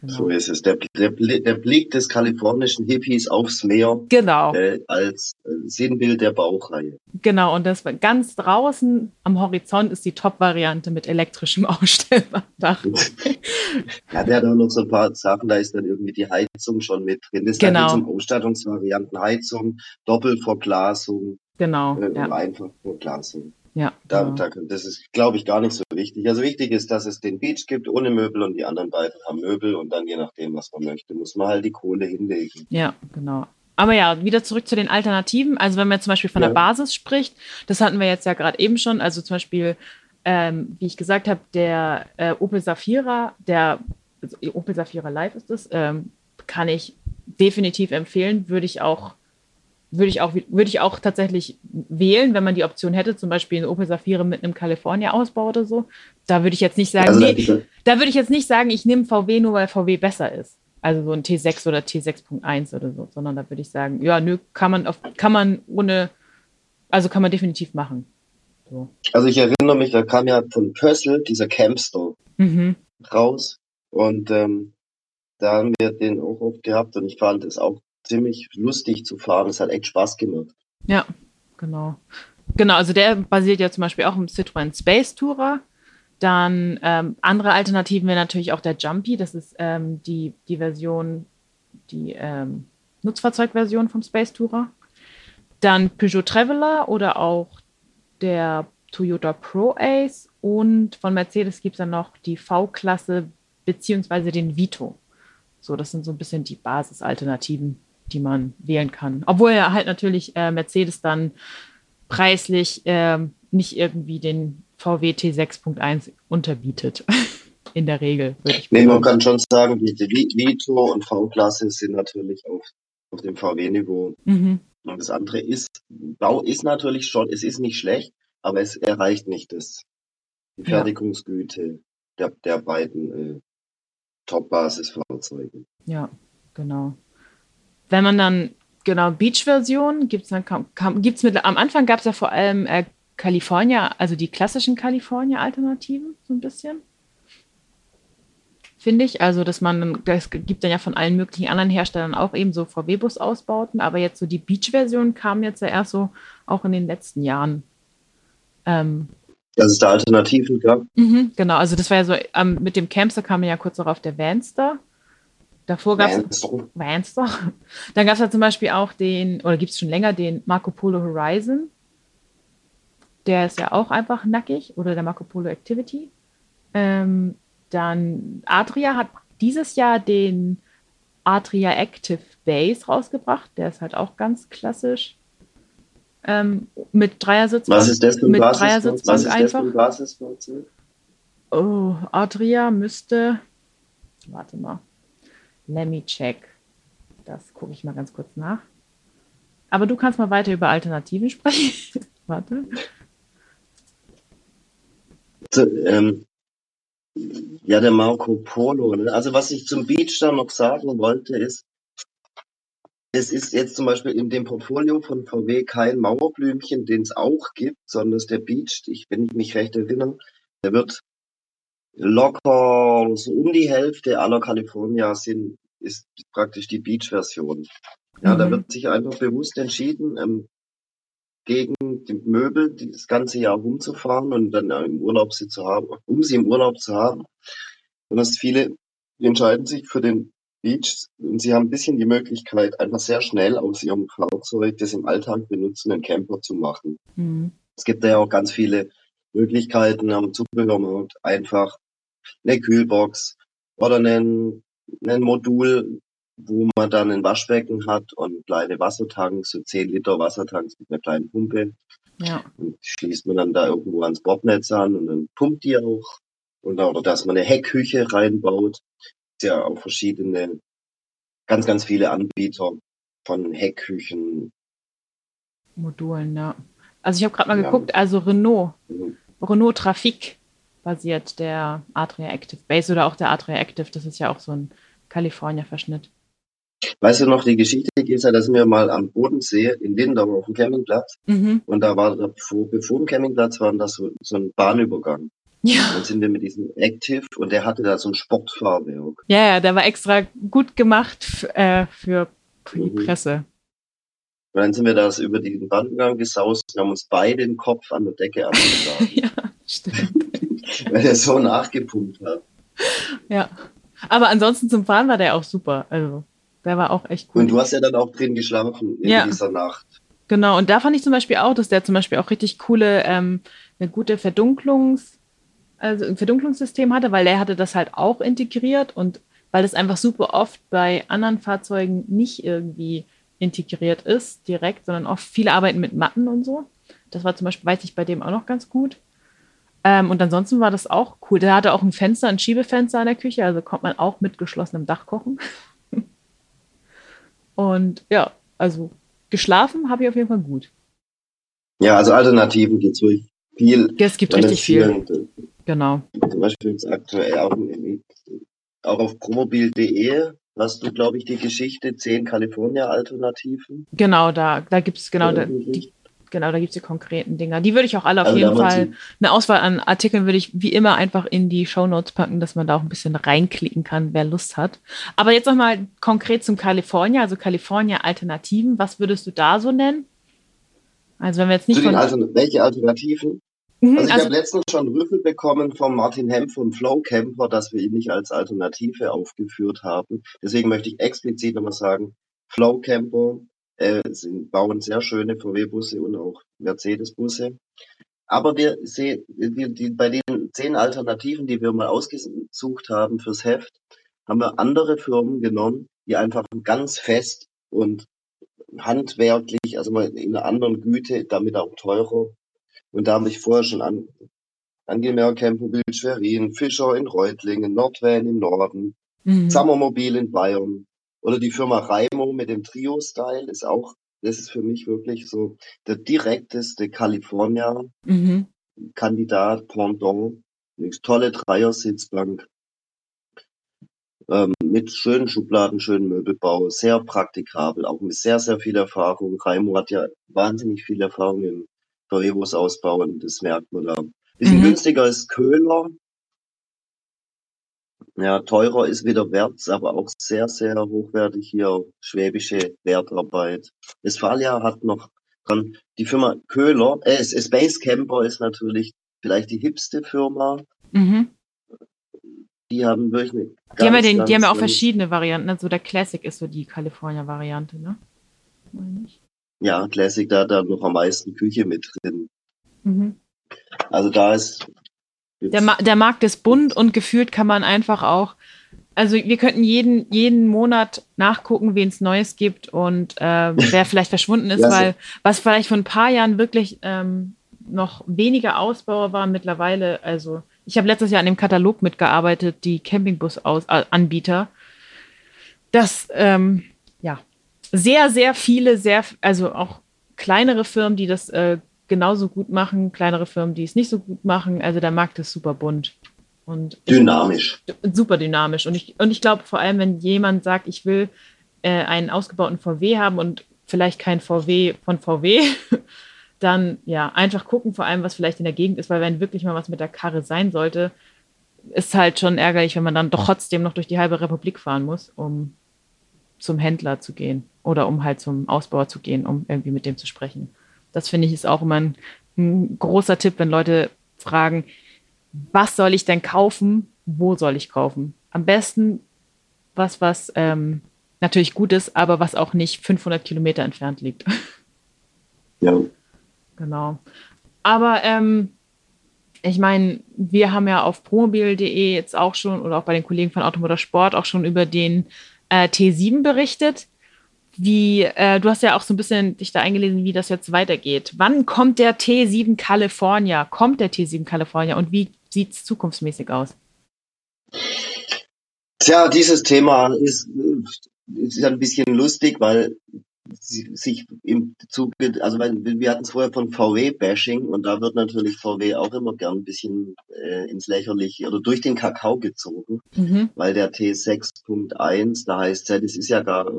Genau. So ist es. Der, der, der, Blick des kalifornischen Hippies aufs Meer genau. Äh, als äh, Sinnbild der Bauchreihe. Genau, und das ganz draußen am Horizont ist die Top-Variante mit elektrischem Ausstellbardach. ja, der hat auch noch so ein paar Sachen, da ist dann irgendwie die Heizung schon mit drin. Das ist genau. dann zum Ausstattungsvarianten Heizung, Doppelverglasung. Genau. Äh, ja. Einfachverglasung. Ja. Da, genau. da, das ist, glaube ich, gar nicht so wichtig. Also wichtig ist, dass es den Beach gibt ohne Möbel und die anderen beiden haben Möbel und dann je nachdem, was man möchte, muss man halt die Kohle hinlegen. Ja, genau. Aber ja, wieder zurück zu den Alternativen. Also wenn man zum Beispiel von ja. der Basis spricht, das hatten wir jetzt ja gerade eben schon. Also zum Beispiel, ähm, wie ich gesagt habe, der äh, Opel Safira, der also Opel Safira Live ist es, ähm, kann ich definitiv empfehlen. Würde ich auch würde ich auch, würde ich auch tatsächlich wählen, wenn man die Option hätte, zum Beispiel eine Opel Safira mit einem California-Ausbau oder so. Da würde ich jetzt nicht sagen, also, nee, da würde ich jetzt nicht sagen, ich nehme VW nur, weil VW besser ist. Also so ein T6 oder T6.1 oder so, sondern da würde ich sagen, ja, nö, kann man auf, kann man ohne, also kann man definitiv machen. So. Also ich erinnere mich, da kam ja von Pössl dieser Campstore mhm. raus und ähm, da haben wir den auch oft gehabt und ich fand es auch ziemlich lustig zu fahren. Es hat echt Spaß gemacht. Ja, genau. Genau, also der basiert ja zum Beispiel auch im Citroën Space Tourer. Dann ähm, andere Alternativen wäre natürlich auch der Jumpy. Das ist ähm, die, die Version, die ähm, Nutzfahrzeugversion vom Space Tourer. Dann Peugeot Traveler oder auch der Toyota Pro Ace. Und von Mercedes gibt es dann noch die V-Klasse beziehungsweise den Vito. So, das sind so ein bisschen die Basisalternativen, die man wählen kann. Obwohl er halt natürlich äh, Mercedes dann preislich äh, nicht irgendwie den VW T6.1 unterbietet. In der Regel, würde ich Nee, man kann schon sagen, die, die Vito und V-Klasse sind natürlich auf, auf dem VW-Niveau. Mhm. Und das andere ist, Bau ist natürlich schon, es ist nicht schlecht, aber es erreicht nicht das, die Fertigungsgüte ja. der, der beiden äh, Top-Basis-Fahrzeuge. Ja, genau. Wenn man dann, genau, Beach-Version gibt es dann, gibt's mit, am Anfang gab es ja vor allem äh, California, also die klassischen California-Alternativen, so ein bisschen. Finde ich. Also, dass man, das gibt dann ja von allen möglichen anderen Herstellern auch eben so VW-Bus-Ausbauten, aber jetzt so die Beach-Version kam jetzt ja erst so auch in den letzten Jahren. Ähm, dass es da Alternativen gab. Mhm, genau, also das war ja so, ähm, mit dem Campster kam ja kurz darauf der Vanster. Davor gab es Vanster. Dann gab es ja zum Beispiel auch den, oder gibt es schon länger, den Marco Polo Horizon. Der ist ja auch einfach nackig. Oder der Marco Polo Activity. Ähm, dann Adria hat dieses Jahr den Adria Active Base rausgebracht. Der ist halt auch ganz klassisch. Ähm, mit Dreiersitzbank. Was ist das für ein mit Dreiersitzbank Was ist einfach. Das für ein Oh, Adria müsste. Warte mal. Let me check. Das gucke ich mal ganz kurz nach. Aber du kannst mal weiter über Alternativen sprechen. Warte. So, ähm, ja, der Marco Polo. Ne? Also was ich zum Beach da noch sagen wollte, ist, es ist jetzt zum Beispiel in dem Portfolio von VW kein Mauerblümchen, den es auch gibt, sondern der Beach, ich, wenn ich mich recht erinnere, der wird locker so um die Hälfte aller California sind, ist praktisch die Beach-Version. Ja, mhm. da wird sich einfach bewusst entschieden, ähm, gegen die Möbel das ganze Jahr rumzufahren und dann im Urlaub sie zu haben, um sie im Urlaub zu haben. Und dass viele entscheiden sich für den Beach und sie haben ein bisschen die Möglichkeit, einfach sehr schnell aus ihrem Fahrzeug das im Alltag benutzen, einen Camper zu machen. Mhm. Es gibt ja auch ganz viele Möglichkeiten am Zubehörmarkt, einfach eine Kühlbox oder einen, ein Modul wo man dann ein Waschbecken hat und kleine Wassertanks, so 10 Liter Wassertanks mit einer kleinen Pumpe. Ja. Und schließt man dann da irgendwo ans Bordnetz an und dann pumpt die auch. Und, oder dass man eine Heckküche reinbaut. Ist ja auch verschiedene, ganz, ganz viele Anbieter von Heckküchen. Modulen, ja. Also ich habe gerade mal Ja. geguckt, also Renault, Mhm. Renault Trafik basiert der Atria Active Base oder auch der Atria Active, das ist ja auch so ein California-Verschnitt. Weißt du noch die Geschichte, Gesa, da sind wir mal am Bodensee in Lindau auf dem Campingplatz. Mhm. Und da war, bevor, bevor dem Campingplatz war das so, so ein Bahnübergang. Ja. Dann sind wir mit diesem Active und der hatte da so ein Sportfahrwerk. ja, ja, der war extra gut gemacht äh, für für die Mhm. Presse. Und dann sind wir da über diesen Bahnübergang gesaust und haben uns beide den Kopf an der Decke abgeschlagen, ja, stimmt. weil der so nachgepumpt hat. Ja. Aber ansonsten zum Fahren war der auch super. Also, der war auch echt cool. Und du hast ja dann auch drin geschlafen in Ja. dieser Nacht. Genau, und da fand ich zum Beispiel auch, dass der zum Beispiel auch richtig coole, ähm, eine gute Verdunklungs, also ein Verdunklungssystem hatte, weil der hatte das halt auch integriert und weil das einfach super oft bei anderen Fahrzeugen nicht irgendwie integriert ist, direkt, sondern oft viele arbeiten mit Matten und so. Das war zum Beispiel, weiß ich, bei dem auch noch ganz gut. Ähm, und ansonsten war das auch cool. Der hatte auch ein Fenster, ein Schiebefenster in der Küche, also konnte man auch mit geschlossenem Dach kochen. und ja, also geschlafen habe ich auf jeden Fall gut. Ja, also Alternativen gibt's wirklich viel. Ja, es gibt richtig es viel. vielen- Genau. Zum Beispiel jetzt aktuell auch, auch auf promobil.de hast du, glaube ich, die Geschichte 10 California-Alternativen. Genau, da, da gibt es genau, da, die. Genau, da gibt's die konkreten Dinger. Die würde ich auch alle auf Also jeden Fall, eine Auswahl an Artikeln würde ich wie immer einfach in die Shownotes packen, dass man da auch ein bisschen reinklicken kann, wer Lust hat. Aber jetzt nochmal konkret zum California, also California-Alternativen. Was würdest du da so nennen? Also wenn wir jetzt nicht von... Altern welche Alternativen? Mhm, Also ich also, habe letztens schon Rüffel bekommen von Martin Hemp vom Flow Camper, dass wir ihn nicht als Alternative aufgeführt haben. Deswegen möchte ich explizit nochmal sagen, Flow Camper äh, sind, bauen sehr schöne VW-Busse und auch Mercedes-Busse. Aber wir sehen, wir, die, bei den zehn Alternativen, die wir mal ausgesucht haben fürs Heft, haben wir andere Firmen genommen, die einfach ganz fest und handwerklich, also mal in einer anderen Güte, damit auch teurer. Und da habe ich vorher schon an, angemerkt, Campobil Schwerin, Fischer in Reutlingen, Nordvan im Norden, mhm. Sommermobil in Bayern oder die Firma Raimo mit dem Trio-Style ist auch, das ist für mich wirklich so der direkteste California-Kandidat, Mhm. Pendant, eine tolle Dreier-Sitzbank ähm, mit schönen Schubladen, schönen Möbelbau, sehr praktikabel, auch mit sehr, sehr viel Erfahrung. Raimo hat ja wahnsinnig viel Erfahrung im VW-Bus ausbauen, das merkt man da. Bisschen Mhm. günstiger ist Köhler. Ja, teurer ist wieder Werts, aber auch sehr, sehr hochwertig hier schwäbische Wertarbeit. Westfalia hat noch dran, die Firma Köhler, äh, Space Camper ist natürlich vielleicht die hipste Firma. Mhm. Die haben wirklich eine Die haben ja, ganz, den, die haben ja auch ganz- verschiedene Varianten. Also der Classic ist so die California-Variante, ne? Ja, Classic, da hat da noch am meisten Küche mit drin. Mhm. Also da ist Der, Ma der Markt ist bunt und gefühlt kann man einfach auch, also wir könnten jeden, jeden Monat nachgucken, wen es Neues gibt und äh, wer vielleicht verschwunden ist, Ja, weil was vielleicht vor ein paar Jahren wirklich ähm, noch weniger Ausbauer war, mittlerweile, also ich habe letztes Jahr an dem Katalog mitgearbeitet, die Campingbus-Anbieter, dass ähm, ja sehr, sehr viele, sehr, also auch kleinere Firmen, die das äh, genauso gut machen, kleinere Firmen, die es nicht so gut machen. Also der Markt ist super bunt und dynamisch. super dynamisch. Und ich, und ich glaube vor allem, wenn jemand sagt, ich will äh, einen ausgebauten VW haben und vielleicht kein VW von VW, dann ja, einfach gucken, vor allem, was vielleicht in der Gegend ist, weil wenn wirklich mal was mit der Karre sein sollte, ist halt schon ärgerlich, wenn man dann doch trotzdem noch durch die halbe Republik fahren muss, um zum Händler zu gehen oder um halt zum Ausbauer zu gehen, um irgendwie mit dem zu sprechen. Das finde ich ist auch immer ein, ein großer Tipp, wenn Leute fragen, was soll ich denn kaufen? Wo soll ich kaufen? Am besten was, was ähm, natürlich gut ist, aber was auch nicht 500 Kilometer entfernt liegt. Ja. Genau. Aber ähm, ich meine, wir haben ja auf promobil.de jetzt auch schon oder auch bei den Kollegen von Automotor Sport auch schon über den äh, T7 berichtet. Wie, äh, du hast ja auch so ein bisschen dich da eingelesen, wie das jetzt weitergeht. Wann kommt der T7 California? Kommt der T7 California und wie sieht es zukunftsmäßig aus? Tja, dieses Thema ist, ist ein bisschen lustig, weil sich im Zuge, also wir hatten es vorher von VW-Bashing und da wird natürlich VW auch immer gern ein bisschen äh, ins Lächerliche oder durch den Kakao gezogen, mhm. weil der T6.1, da heißt es, das ist ja gar,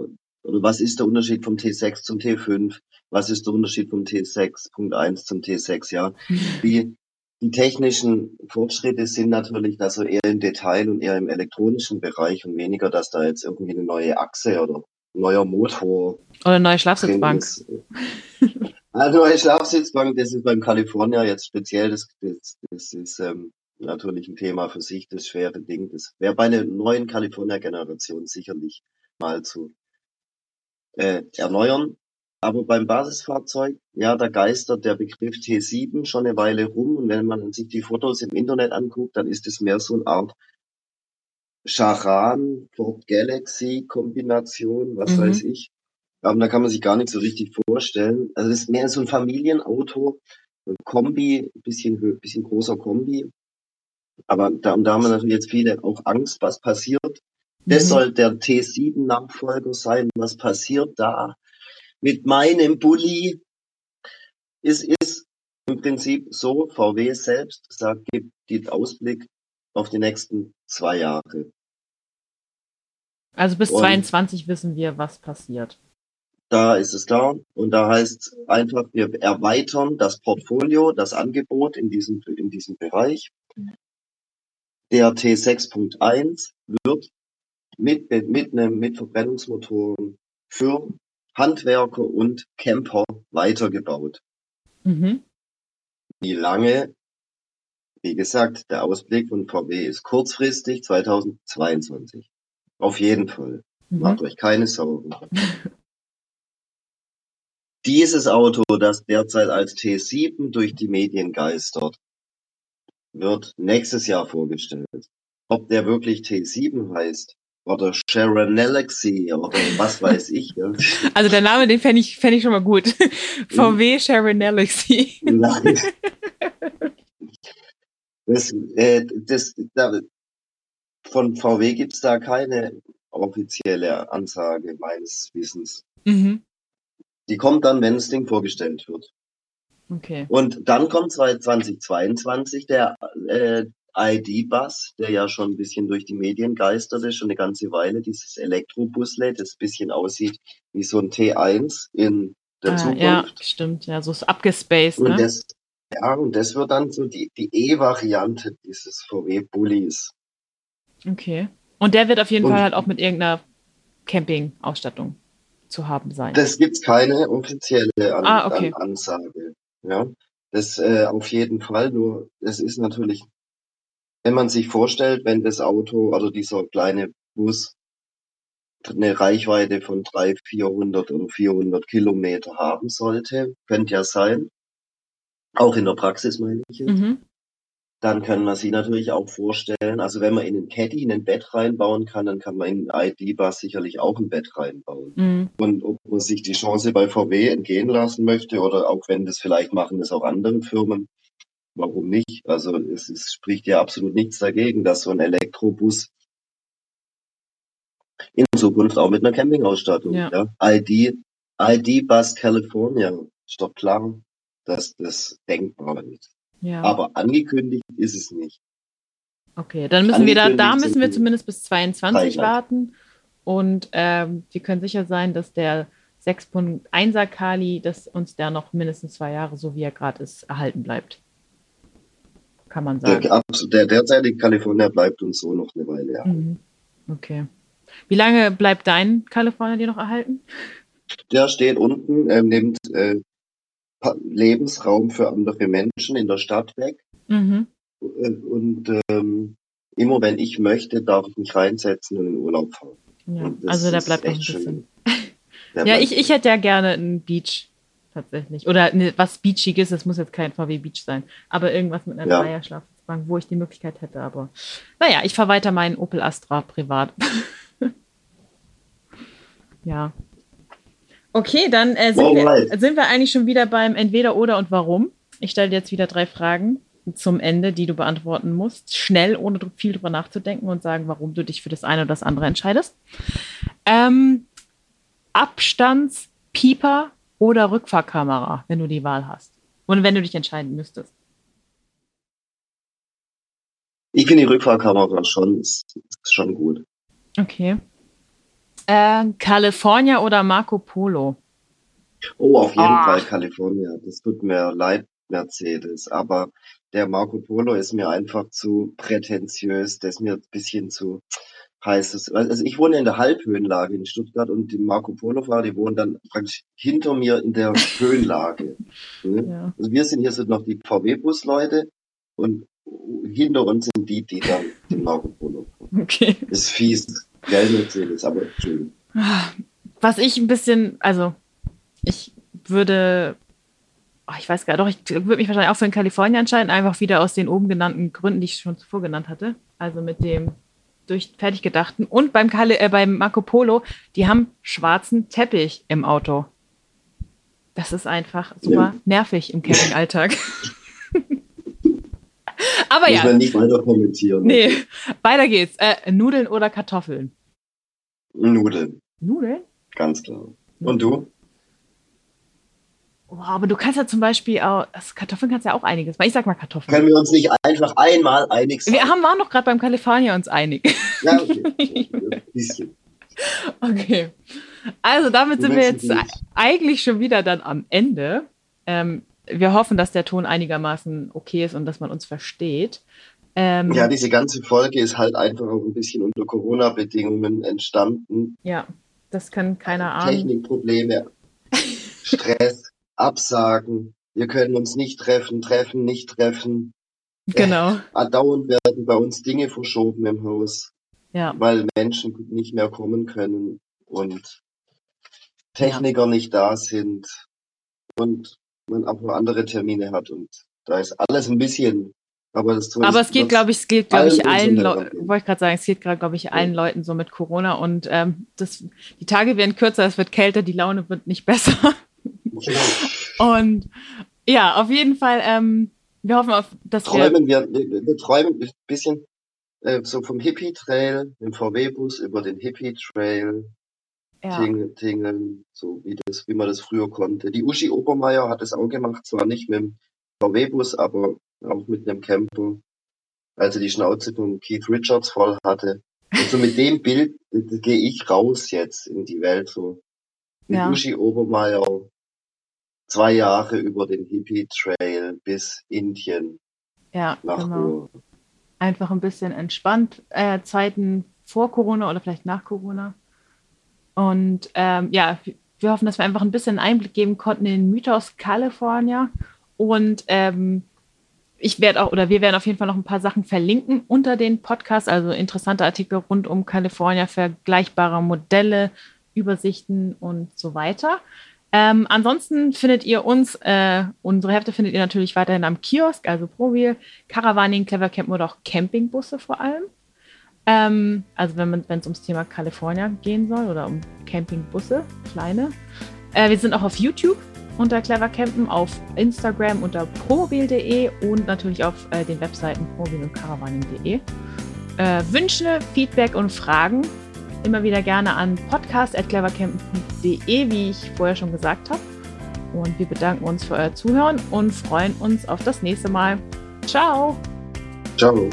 oder was ist der Unterschied vom T6 zum T5? Was ist der Unterschied vom T6.1 zum T6? Ja, mhm. die, die technischen Fortschritte sind natürlich da so eher im Detail und eher im elektronischen Bereich und weniger, dass da jetzt irgendwie eine neue Achse oder neuer Motor. Oder eine neue Schlafsitzbank. Eine neue Schlafsitzbank, das ist beim California jetzt speziell, das, das, das ist ähm, natürlich ein Thema für sich, das schwere Ding. Das wäre bei einer neuen California-Generation sicherlich mal zu äh, erneuern. Aber beim Basisfahrzeug, ja, da geistert der Begriff T7 schon eine Weile rum. Und wenn man sich die Fotos im Internet anguckt, dann ist es mehr so eine Art Charan, Ford Galaxy Kombination, was mhm. weiß ich. Aber da kann man sich gar nicht so richtig vorstellen. Also das ist mehr so ein Familienauto, ein Kombi, bisschen, bisschen großer Kombi. Aber da, und da haben wir natürlich jetzt viele auch Angst, was passiert. Mhm. Das soll der T7-Nachfolger sein. Was passiert da mit meinem Bulli? Es ist im Prinzip so, VW selbst sagt, gibt den Ausblick auf die nächsten zwei Jahre. Also bis und 22 wissen wir, was passiert. Da ist es klar. Und da heißt einfach, wir erweitern das Portfolio, das Angebot in diesem, in diesem Bereich. Der T6.1 wird mit, mit einem, mit Verbrennungsmotoren für Handwerker und Camper weitergebaut. Mhm. Wie lange? Wie gesagt, der Ausblick von VW ist kurzfristig 2022. Auf jeden Fall. Mhm. Macht euch keine Sorgen. Dieses Auto, das derzeit als T7 durch die Medien geistert, wird nächstes Jahr vorgestellt. Ob der wirklich T7 heißt oder Sharon Galaxy oder was weiß ich. Also der Name, den fände ich, fänd ich schon mal gut. VW Sharon Galaxy. Nein. Das, äh, das, da, von VW gibt es da keine offizielle Ansage meines Wissens. Mhm. Die kommt dann, wenn das Ding vorgestellt wird. Okay. Und dann kommt 2022 der äh, ID-Bus, der ja schon ein bisschen durch die Medien geisterte, schon eine ganze Weile, dieses Elektrobusle, das ein bisschen aussieht wie so ein T1 in der ah, Zukunft. Ja, stimmt, ja, so ist abgespaced. Und ne? das, ja, und das wird dann so die, die E-Variante dieses VW-Bullies. Okay. Und der wird auf jeden und Fall halt auch mit irgendeiner Camping-Ausstattung zu haben sein. Das gibt keine offizielle An ah, okay. An Ansage. Ja, das äh, auf jeden Fall. Nur es ist natürlich, wenn man sich vorstellt, wenn das Auto oder dieser kleine Bus eine Reichweite von 300, 400 oder 400 Kilometer haben sollte, könnte ja sein. Auch in der Praxis meine ich jetzt. Mhm dann kann man sich natürlich auch vorstellen, also wenn man in einen Caddy ein Bett reinbauen kann, dann kann man in einen ID-Bus sicherlich auch ein Bett reinbauen. Mhm. Und ob man sich die Chance bei VW entgehen lassen möchte oder auch wenn das vielleicht machen das auch andere Firmen, warum nicht? Also es, es spricht ja absolut nichts dagegen, dass so ein Elektrobus in Zukunft auch mit einer Campingausstattung, ja. ja. ID, ID Bus California, ist doch klar, dass das denkbar ist. Ja. Aber angekündigt ist es nicht. Okay, dann müssen wir da, da müssen wir zumindest bis 22 warten. Und ähm, wir können sicher sein, dass der 6.1er Kali, dass uns der noch mindestens zwei Jahre, so wie er gerade ist, erhalten bleibt. Kann man sagen. Der, der derzeitige Kalifornier bleibt uns so noch eine Weile. Ja. Mhm. Okay. Wie lange bleibt dein Kalifornier dir noch erhalten? Der steht unten, äh, nimmt äh, Lebensraum für andere Menschen in der Stadt weg. Mhm. Und ähm, immer wenn ich möchte, darf ich mich reinsetzen und in Urlaub fahren. Ja, also da bleibt echt bisschen. ja, ich, ich hätte ja gerne einen Beach tatsächlich. Oder ne, was Beachiges, das muss jetzt kein VW Beach sein, aber irgendwas mit einer ja. Dreierschlafbank, wo ich die Möglichkeit hätte. Aber naja, ich fahre weiter meinen Opel Astra privat. Ja. Okay, dann äh, sind, wir, sind wir eigentlich schon wieder beim Entweder oder und warum. Ich stelle dir jetzt wieder drei Fragen zum Ende, die du beantworten musst. Schnell, ohne viel drüber nachzudenken und sagen, warum du dich für das eine oder das andere entscheidest. Ähm, Abstandspieper oder Rückfahrkamera, wenn du die Wahl hast. Und wenn du dich entscheiden müsstest. Ich finde die Rückfahrkamera schon, ist, ist schon gut. Okay. Äh, California oder Marco Polo? Oh, auf jeden oh. Fall California. Das tut mir leid, Mercedes. Aber der Marco Polo ist mir einfach zu prätentiös. Der ist mir ein bisschen zu heiß. Also ich wohne in der Halbhöhenlage in Stuttgart und die Marco Polo-Fahrer, die wohnen dann praktisch hinter mir in der Höhenlage. Ne? ja. Also wir sind hier so noch die VW-Bus-Leute und hinter uns sind die, die dann den Marco Polo. Okay. ist fies. Geld Mercedes, aber schön. Was ich ein bisschen, also ich würde, oh, ich weiß gar nicht, doch, ich würde mich wahrscheinlich auch für in Kalifornien entscheiden, einfach wieder aus den oben genannten Gründen, die ich schon zuvor genannt hatte. Also mit dem durch fertig gedachten. Und beim, Kali, äh, beim Marco Polo, die haben schwarzen Teppich im Auto. Das ist einfach super ja. nervig im Campingalltag. Aber Muss ja. man nicht weiter kommentieren. Nee, weiter geht's. Äh, Nudeln oder Kartoffeln? Nudeln. Nudeln? Ganz klar. Und du? Oh, aber du kannst ja zum Beispiel auch, also Kartoffeln kannst ja auch einiges. Ich sag mal Kartoffeln. Können wir uns nicht einfach einmal einig sein? Wir haben, waren noch gerade beim Kalifornien uns einig. Ja, okay. Okay. Also damit sind wir jetzt eigentlich schon wieder dann am Ende. Ähm, wir hoffen, dass der Ton einigermaßen okay ist und dass man uns versteht. Ähm, ja, diese ganze Folge ist halt einfach auch ein bisschen unter Corona-Bedingungen entstanden. Ja, das kann keiner ahnen. Technikprobleme, Stress, Absagen, wir können uns nicht treffen, treffen, nicht treffen. Genau. Äh, dauernd werden bei uns Dinge verschoben im Haus, ja. weil Menschen nicht mehr kommen können und Techniker ja. nicht da sind und man auch noch andere Termine hat und da ist alles ein bisschen aber, das aber es geht, glaube ich, es geht, glaube ich, allen Leuten, wollte ich gerade sagen, es geht gerade, glaube ich, allen ja. Leuten so mit Corona und ähm, das, die Tage werden kürzer, es wird kälter, die Laune wird nicht besser. Und ja, auf jeden Fall, ähm, wir hoffen, auf, dass träumen wir, wir, wir träumen ein bisschen äh, so vom Hippie-Trail, im VW-Bus über den Hippie-Trail, ja. tingeln, tingeln, so wie das, wie man das früher konnte. Die Uschi Obermeier hat es auch gemacht, zwar nicht mit dem VW-Bus, aber auch mit einem Camper, als er die Schnauze von Keith Richards voll hatte. Und so mit dem Bild gehe ich raus jetzt in die Welt, so mit ja. Uschi Obermeier zwei Jahre über den Hippie Trail bis Indien. Ja, nach genau. Einfach ein bisschen entspannt. Äh, Zeiten vor Corona oder vielleicht nach Corona. Und ähm, ja, wir hoffen, dass wir einfach ein bisschen Einblick geben konnten in den Mythos California. Und ähm, ich werde auch, oder wir werden auf jeden Fall noch ein paar Sachen verlinken unter den Podcast, also interessante Artikel rund um California, vergleichbare Modelle, Übersichten und so weiter. Ähm, ansonsten findet ihr uns, äh, unsere Hefte findet ihr natürlich weiterhin am Kiosk, also ProWheel, Caravaning, Clever Camp oder auch Campingbusse vor allem. Ähm, also wenn es ums Thema California gehen soll oder um Campingbusse, kleine. Äh, wir sind auch auf YouTube unter Clever Campen, auf Instagram unter promobil.de und natürlich auf äh, den Webseiten promobil und caravaning.de. Äh, Wünsche, Feedback und Fragen immer wieder gerne an podcast.clevercampen.de, wie ich vorher schon gesagt habe. Und wir bedanken uns für euer Zuhören und freuen uns auf das nächste Mal. Ciao! Ciao!